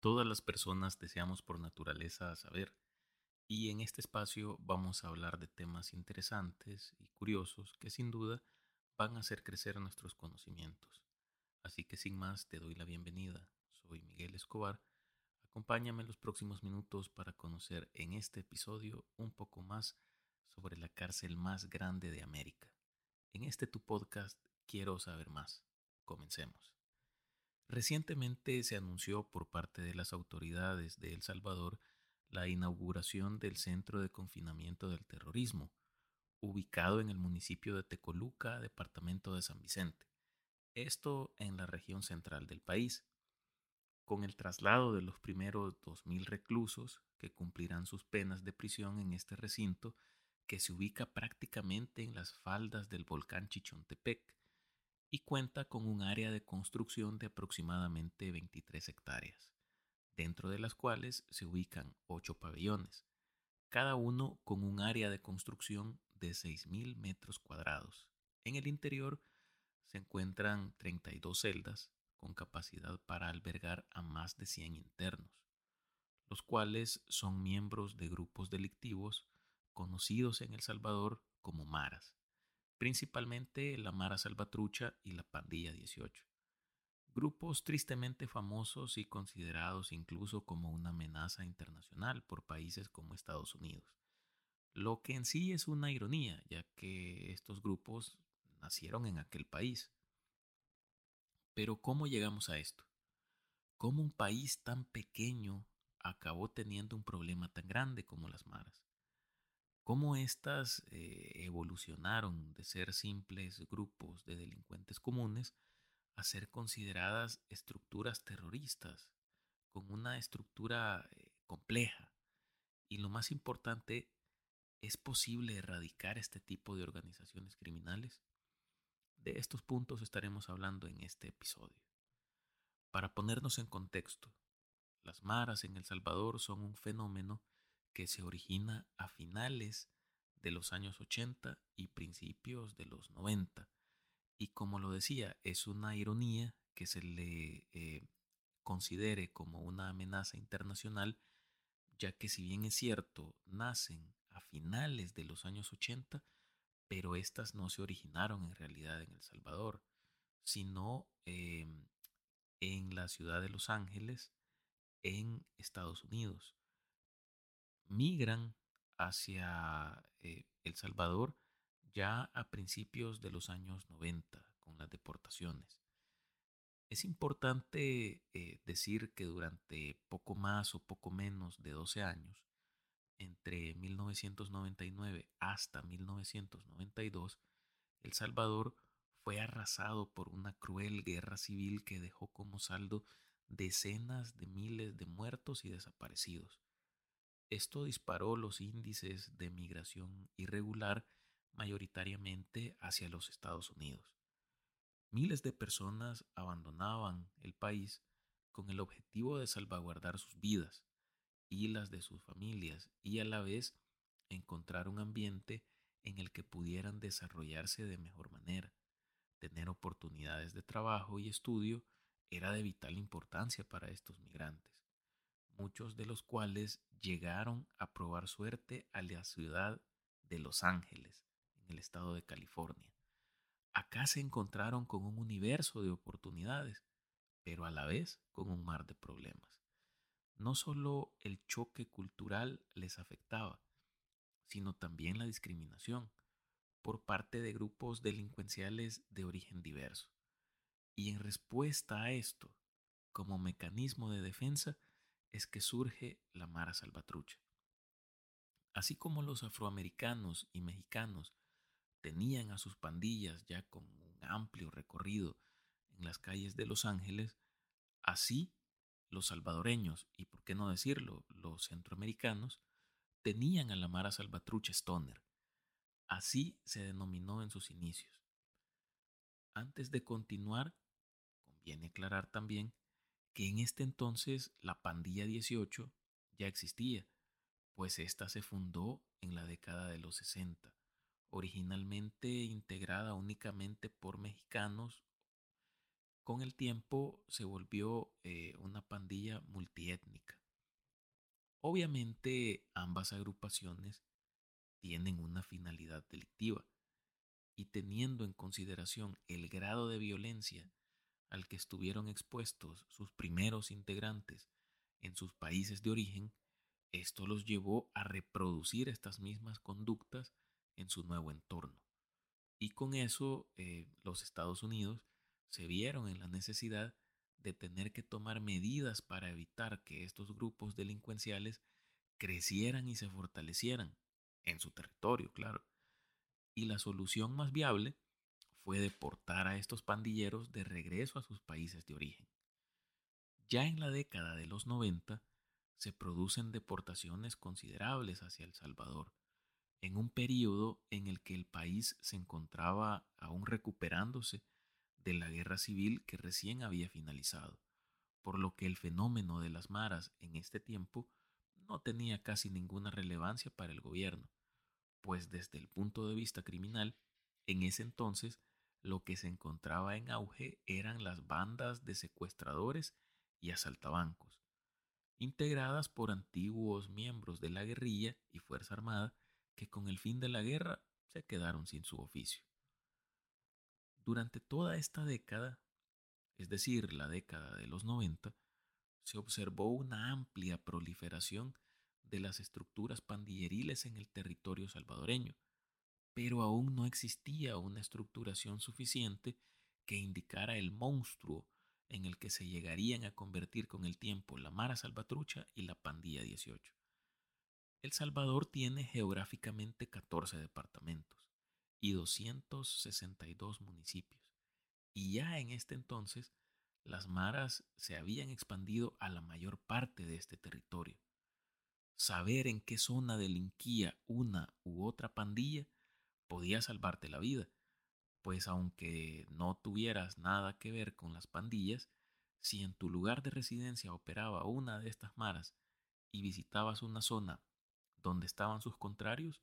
Todas las personas deseamos por naturaleza saber, y en este espacio vamos a hablar de temas interesantes y curiosos que sin duda van a hacer crecer nuestros conocimientos. Así que sin más te doy la bienvenida. Soy Miguel Escobar. Acompáñame los próximos minutos para conocer en este episodio un poco más sobre la cárcel más grande de América. En este tu podcast quiero saber más. Comencemos. Recientemente se anunció por parte de las autoridades de El Salvador la inauguración del Centro de Confinamiento del Terrorismo, ubicado en el municipio de Tecoluca, departamento de San Vicente, esto en la región central del país. Con el traslado de los primeros 2.000 reclusos que cumplirán sus penas de prisión en este recinto, que se ubica prácticamente en las faldas del volcán Chichontepec, y cuenta con un área de construcción de aproximadamente 23 hectáreas, dentro de las cuales se ubican 8 pabellones, cada uno con un área de construcción de 6.000 metros cuadrados. En el interior se encuentran 32 celdas con capacidad para albergar a más de 100 internos, los cuales son miembros de grupos delictivos conocidos en El Salvador como maras principalmente la Mara Salvatrucha y la Pandilla 18, grupos tristemente famosos y considerados incluso como una amenaza internacional por países como Estados Unidos, lo que en sí es una ironía, ya que estos grupos nacieron en aquel país. Pero ¿cómo llegamos a esto? ¿Cómo un país tan pequeño acabó teniendo un problema tan grande como las maras? Cómo éstas eh, evolucionaron de ser simples grupos de delincuentes comunes a ser consideradas estructuras terroristas, con una estructura eh, compleja. Y lo más importante, ¿es posible erradicar este tipo de organizaciones criminales? De estos puntos estaremos hablando en este episodio. Para ponernos en contexto, las maras en El Salvador son un fenómeno que se origina a finales de los años 80 y principios de los 90. Y como lo decía, es una ironía que se le eh, considere como una amenaza internacional, ya que si bien es cierto, nacen a finales de los años 80, pero estas no se originaron en realidad en El Salvador, sino em, en la ciudad de Los Ángeles, en Estados Unidos migran hacia eh, El Salvador ya a principios de los años 90 con las deportaciones. Es importante eh, decir que durante poco más o poco menos de 12 años, entre 1999 hasta 1992, El Salvador fue arrasado por una cruel guerra civil que dejó como saldo decenas de miles de muertos y desaparecidos. Esto disparó los índices de migración irregular mayoritariamente hacia los Estados Unidos. Miles de personas abandonaban el país con el objetivo de salvaguardar sus vidas y las de sus familias y a la vez encontrar un ambiente en el que pudieran desarrollarse de mejor manera. Tener oportunidades de trabajo y estudio era de vital importancia para estos migrantes muchos de los cuales llegaron a probar suerte a la ciudad de Los Ángeles, en el estado de California. Acá se encontraron con un universo de oportunidades, pero a la vez con un mar de problemas. No solo el choque cultural les afectaba, sino también la discriminación por parte de grupos delincuenciales de origen diverso. Y en respuesta a esto, como mecanismo de defensa, es que surge la Mara Salvatrucha. Así como los afroamericanos y mexicanos tenían a sus pandillas ya con un amplio recorrido en las calles de Los Ángeles, así los salvadoreños y, por qué no decirlo, los centroamericanos, tenían a la Mara Salvatrucha Stoner. Así se denominó en sus inicios. Antes de continuar, conviene aclarar también que en este entonces la pandilla 18 ya existía, pues ésta se fundó en la década de los 60, originalmente integrada únicamente por mexicanos con el tiempo se volvió eh, una pandilla multiétnica. Obviamente ambas agrupaciones tienen una finalidad delictiva y teniendo en consideración el grado de violencia al que estuvieron expuestos sus primeros integrantes en sus países de origen, esto los llevó a reproducir estas mismas conductas en su nuevo entorno. Y con eso eh, los Estados Unidos se vieron en la necesidad de tener que tomar medidas para evitar que estos grupos delincuenciales crecieran y se fortalecieran en su territorio, claro. Y la solución más viable fue deportar a estos pandilleros de regreso a sus países de origen. Ya en la década de los 90 se producen deportaciones considerables hacia El Salvador, en un periodo en el que el país se encontraba aún recuperándose de la guerra civil que recién había finalizado, por lo que el fenómeno de las maras en este tiempo no tenía casi ninguna relevancia para el gobierno, pues desde el punto de vista criminal, en ese entonces lo que se encontraba en auge eran las bandas de secuestradores y asaltabancos, integradas por antiguos miembros de la guerrilla y Fuerza Armada que con el fin de la guerra se quedaron sin su oficio. Durante toda esta década, es decir, la década de los 90, se observó una amplia proliferación de las estructuras pandilleriles en el territorio salvadoreño, pero aún no existía una estructuración suficiente que indicara el monstruo en el que se llegarían a convertir con el tiempo la Mara Salvatrucha y la Pandilla 18. El Salvador tiene geográficamente 14 departamentos y 262 municipios, y ya en este entonces las maras se habían expandido a la mayor parte de este territorio. Saber en qué zona delinquía una u otra pandilla podía salvarte la vida, pues aunque no tuvieras nada que ver con las pandillas, si en tu lugar de residencia operaba una de estas maras y visitabas una zona donde estaban sus contrarios,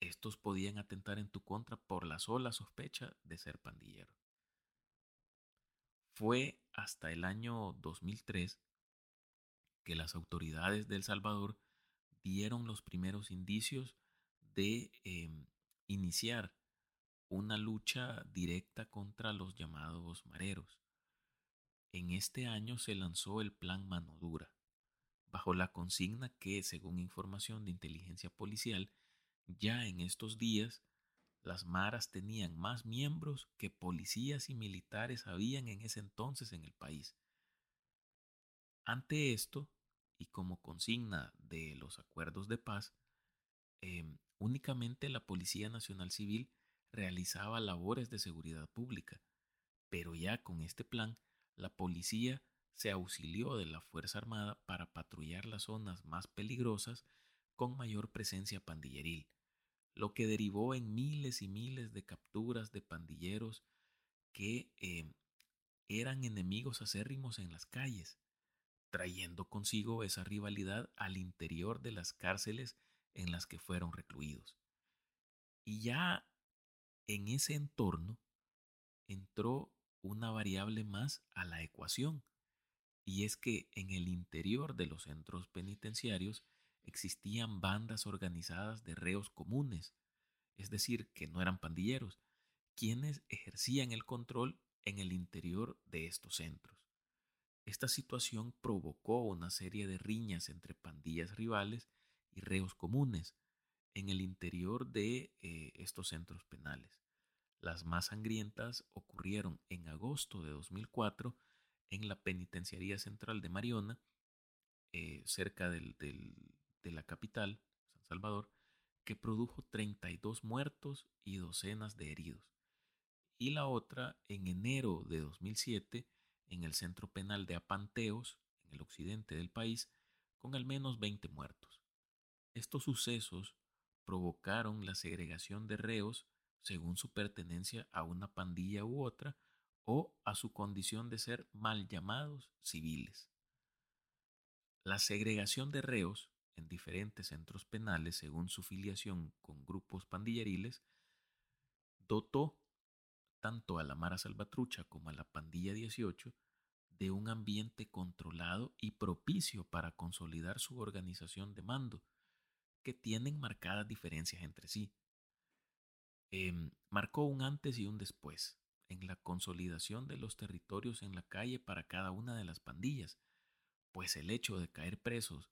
estos podían atentar en tu contra por la sola sospecha de ser pandillero. Fue hasta el año 2003 que las autoridades de El Salvador dieron los primeros indicios de em, iniciar una lucha directa contra los llamados mareros. En este año se lanzó el Plan Mano Dura, bajo la consigna que, según información de inteligencia policial, ya en estos días las maras tenían más miembros que policías y militares habían en ese entonces en el país. Ante esto, y como consigna de los acuerdos de paz, em, únicamente la Policía Nacional Civil realizaba labores de seguridad pública, pero ya con este plan, la policía se auxilió de la Fuerza Armada para patrullar las zonas más peligrosas con mayor presencia pandilleril, lo que derivó en miles y miles de capturas de pandilleros que eh, eran enemigos acérrimos en las calles, trayendo consigo esa rivalidad al interior de las cárceles en las que fueron recluidos. Y ya en ese entorno entró una variable más a la ecuación, y es que en el interior de los centros penitenciarios existían bandas organizadas de reos comunes, es decir, que no eran pandilleros, quienes ejercían el control en el interior de estos centros. Esta situación provocó una serie de riñas entre pandillas rivales y reos comunes en el interior de eh, estos centros penales. Las más sangrientas ocurrieron en agosto de 2004 en la Penitenciaría Central de Mariona, eh, cerca del, de la capital, San Salvador, que produjo 32 muertos y docenas de heridos. Y la otra en enero de 2007 en el centro penal de Apanteos, en el occidente del país, con al menos 20 muertos. Estos sucesos provocaron la segregación de reos según su pertenencia a una pandilla u otra o a su condición de ser mal llamados civiles. La segregación de reos en diferentes centros penales según su filiación con grupos pandilleriles, dotó tanto a la Mara Salvatrucha como a la Pandilla 18 de un ambiente controlado y propicio para consolidar su organización de mando, que tienen marcadas diferencias entre sí. Em, marcó un antes y un después en la consolidación de los territorios en la calle para cada una de las pandillas, pues el hecho de caer presos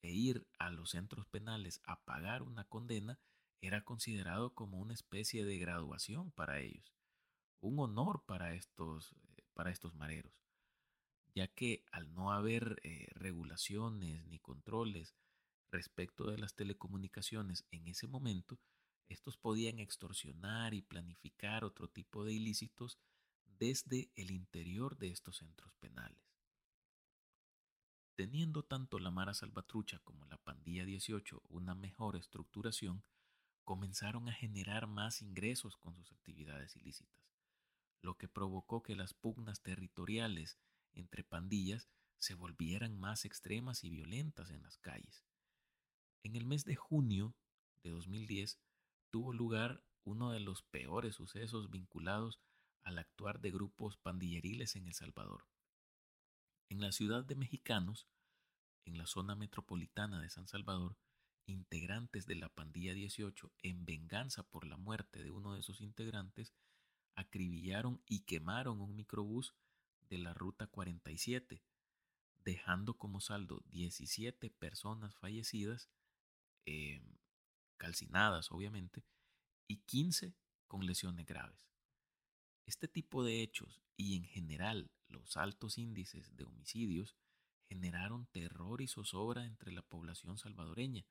e ir a los centros penales a pagar una condena era considerado como una especie de graduación para ellos, un honor para estos, eh, para estos mareros, ya que al no haber eh, regulaciones ni controles respecto de las telecomunicaciones en ese momento, estos podían extorsionar y planificar otro tipo de ilícitos desde el interior de estos centros penales. Teniendo tanto la Mara Salvatrucha como la Pandilla 18 una mejor estructuración, comenzaron a generar más ingresos con sus actividades ilícitas, lo que provocó que las pugnas territoriales entre pandillas se volvieran más extremas y violentas en las calles. En el mes de junio de 2010 tuvo lugar uno de los peores sucesos vinculados al actuar de grupos pandilleriles en El Salvador. En la ciudad de Mexicanos, en la zona metropolitana de San Salvador, integrantes de la pandilla 18, en venganza por la muerte de uno de sus integrantes, acribillaron y quemaron un microbús de la Ruta 47, dejando como saldo 17 personas fallecidas, em, calcinadas obviamente, y 15 con lesiones graves. Este tipo de hechos y en general los altos índices de homicidios generaron terror y zozobra entre la población salvadoreña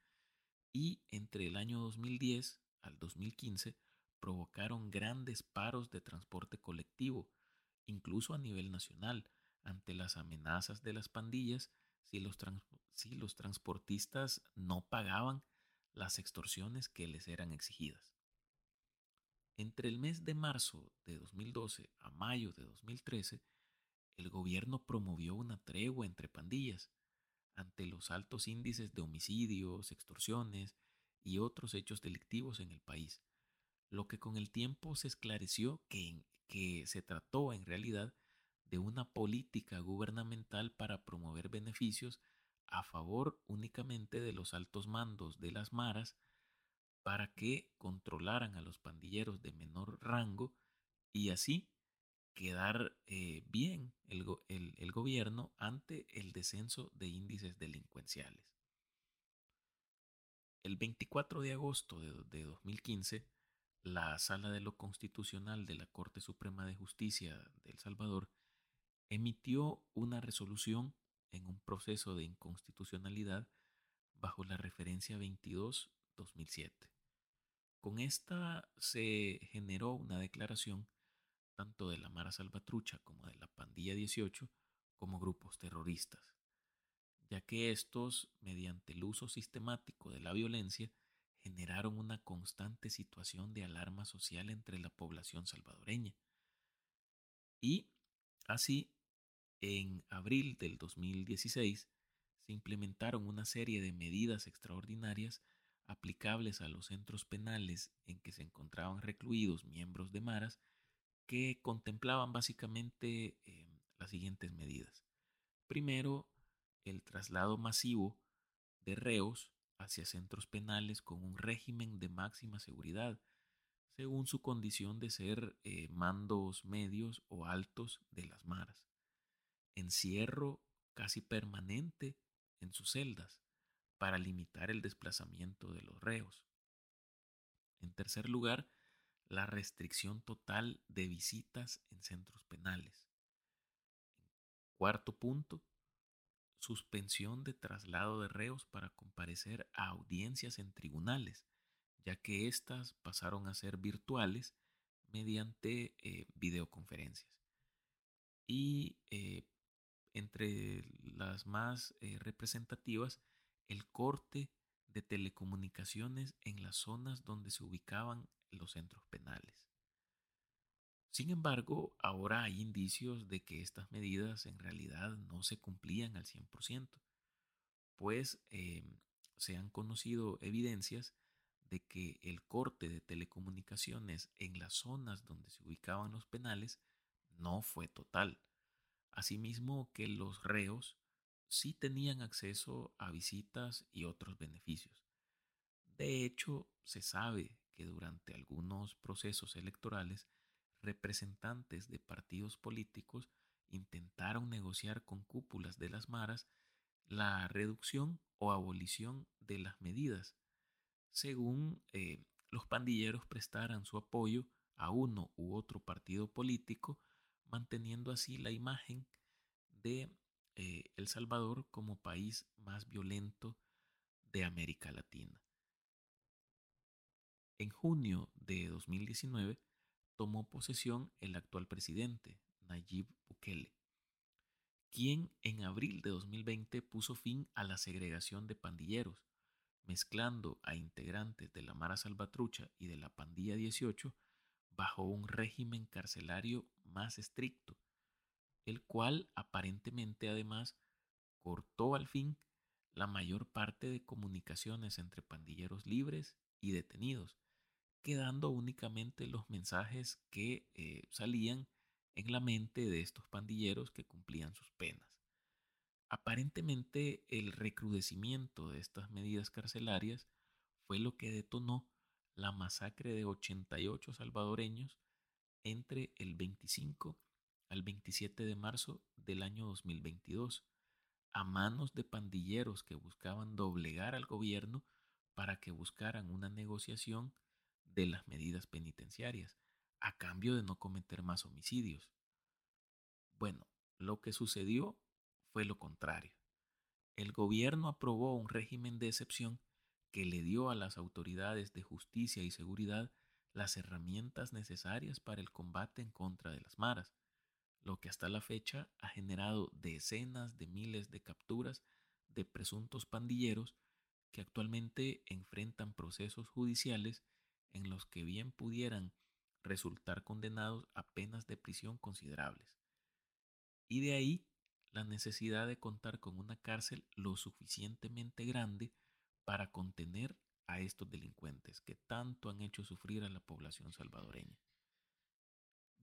y entre el año 2010 al 2015 provocaron grandes paros de transporte colectivo, incluso a nivel nacional, ante las amenazas de las pandillas si los, si los transportistas no pagaban las extorsiones que les eran exigidas. Entre el mes de marzo de 2012 a mayo de 2013, el gobierno promovió una tregua entre pandillas ante los altos índices de homicidios, extorsiones y otros hechos delictivos en el país, lo que con el tiempo se esclareció que, que se trató en realidad de una política gubernamental para promover beneficios a favor únicamente de los altos mandos de las maras para que controlaran a los pandilleros de menor rango y así quedar eh, bien el, gobierno ante el descenso de índices delincuenciales. El 24 de agosto de, de 2015, la Sala de lo Constitucional de la Corte Suprema de Justicia de El Salvador emitió una resolución en un proceso de inconstitucionalidad bajo la referencia 22-2007. Con esta se generó una declaración tanto de la Mara Salvatrucha como de la Pandilla 18 como grupos terroristas, ya que estos, mediante el uso sistemático de la violencia, generaron una constante situación de alarma social entre la población salvadoreña. Y así en abril del 2016 se implementaron una serie de medidas extraordinarias aplicables a los centros penales en que se encontraban recluidos miembros de Maras que contemplaban básicamente eh, las siguientes medidas. Primero, el traslado masivo de reos hacia centros penales con un régimen de máxima seguridad, según su condición de ser eh, mandos medios o altos de las maras encierro casi permanente en sus celdas para limitar el desplazamiento de los reos. En tercer lugar, la restricción total de visitas en centros penales. Cuarto punto, suspensión de traslado de reos para comparecer a audiencias en tribunales, ya que éstas pasaron a ser virtuales mediante eh, videoconferencias. Y eh, entre las más eh, representativas, el corte de telecomunicaciones en las zonas donde se ubicaban los centros penales. Sin embargo, ahora hay indicios de que estas medidas en realidad no se cumplían al 100%, pues em, se han conocido evidencias de que el corte de telecomunicaciones en las zonas donde se ubicaban los penales no fue total. Asimismo que los reos sí tenían acceso a visitas y otros beneficios. De hecho, se sabe que durante algunos procesos electorales, representantes de partidos políticos intentaron negociar con cúpulas de las maras la reducción o abolición de las medidas, según eh, los pandilleros prestaran su apoyo a uno u otro partido político, manteniendo así la imagen de eh, El Salvador como país más violento de América Latina. En junio de 2019 tomó posesión el actual presidente, Nayib Bukele, quien en abril de 2020 puso fin a la segregación de pandilleros, mezclando a integrantes de la Mara Salvatrucha y de la Pandilla 18 bajo un régimen carcelario más estricto, el cual aparentemente además cortó al fin la mayor parte de comunicaciones entre pandilleros libres y detenidos, quedando únicamente los mensajes que eh, salían en la mente de estos pandilleros que cumplían sus penas. Aparentemente el recrudecimiento de estas medidas carcelarias fue lo que detonó la masacre de 88 salvadoreños entre el 25 al 27 de marzo del año 2022 a manos de pandilleros que buscaban doblegar al gobierno para que buscaran una negociación de las medidas penitenciarias, a cambio de no cometer más homicidios. Bueno, lo que sucedió fue lo contrario. El gobierno aprobó un régimen de excepción que le dio a las autoridades de justicia y seguridad las herramientas necesarias para el combate en contra de las maras, lo que hasta la fecha ha generado decenas de miles de capturas de presuntos pandilleros que actualmente enfrentan procesos judiciales en los que bien pudieran resultar condenados a penas de prisión considerables. Y de ahí la necesidad de contar con una cárcel lo suficientemente grande para contener a estos delincuentes que tanto han hecho sufrir a la población salvadoreña.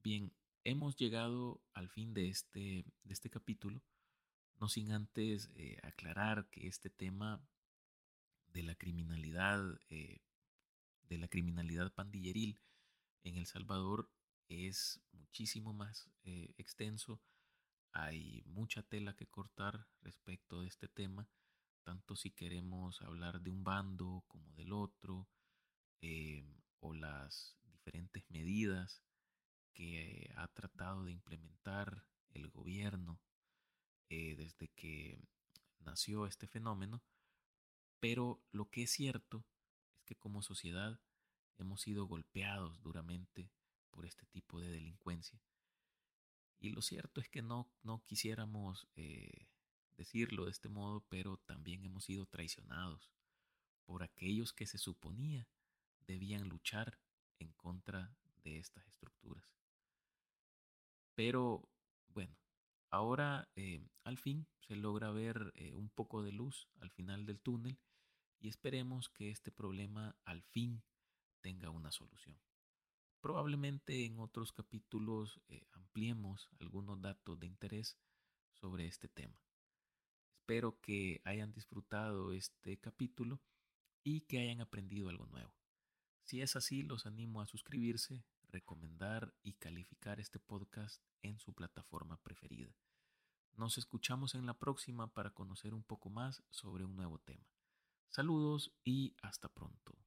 Bien, hemos llegado al fin de este, de este capítulo, no sin antes eh, aclarar que este tema de la criminalidad eh, de la criminalidad pandilleril en El Salvador es muchísimo más eh, extenso. Hay mucha tela que cortar respecto de este tema, tanto si queremos hablar de un bando como del otro, eh, o las diferentes medidas que ha tratado de implementar el gobierno eh, desde que nació este fenómeno. Pero lo que es cierto que como sociedad hemos sido golpeados duramente por este tipo de delincuencia. Y lo cierto es que no, no quisiéramos eh, decirlo de este modo, pero también hemos sido traicionados por aquellos que se suponía debían luchar en contra de estas estructuras. Pero bueno, ahora eh, al fin se logra ver eh, un poco de luz al final del túnel y esperemos que este problema al fin tenga una solución. Probablemente en otros capítulos eh, ampliemos algunos datos de interés sobre este tema. Espero que hayan disfrutado este capítulo y que hayan aprendido algo nuevo. Si es así, los animo a suscribirse, recomendar y calificar este podcast en su plataforma preferida. Nos escuchamos en la próxima para conocer un poco más sobre un nuevo tema. Saludos y hasta pronto.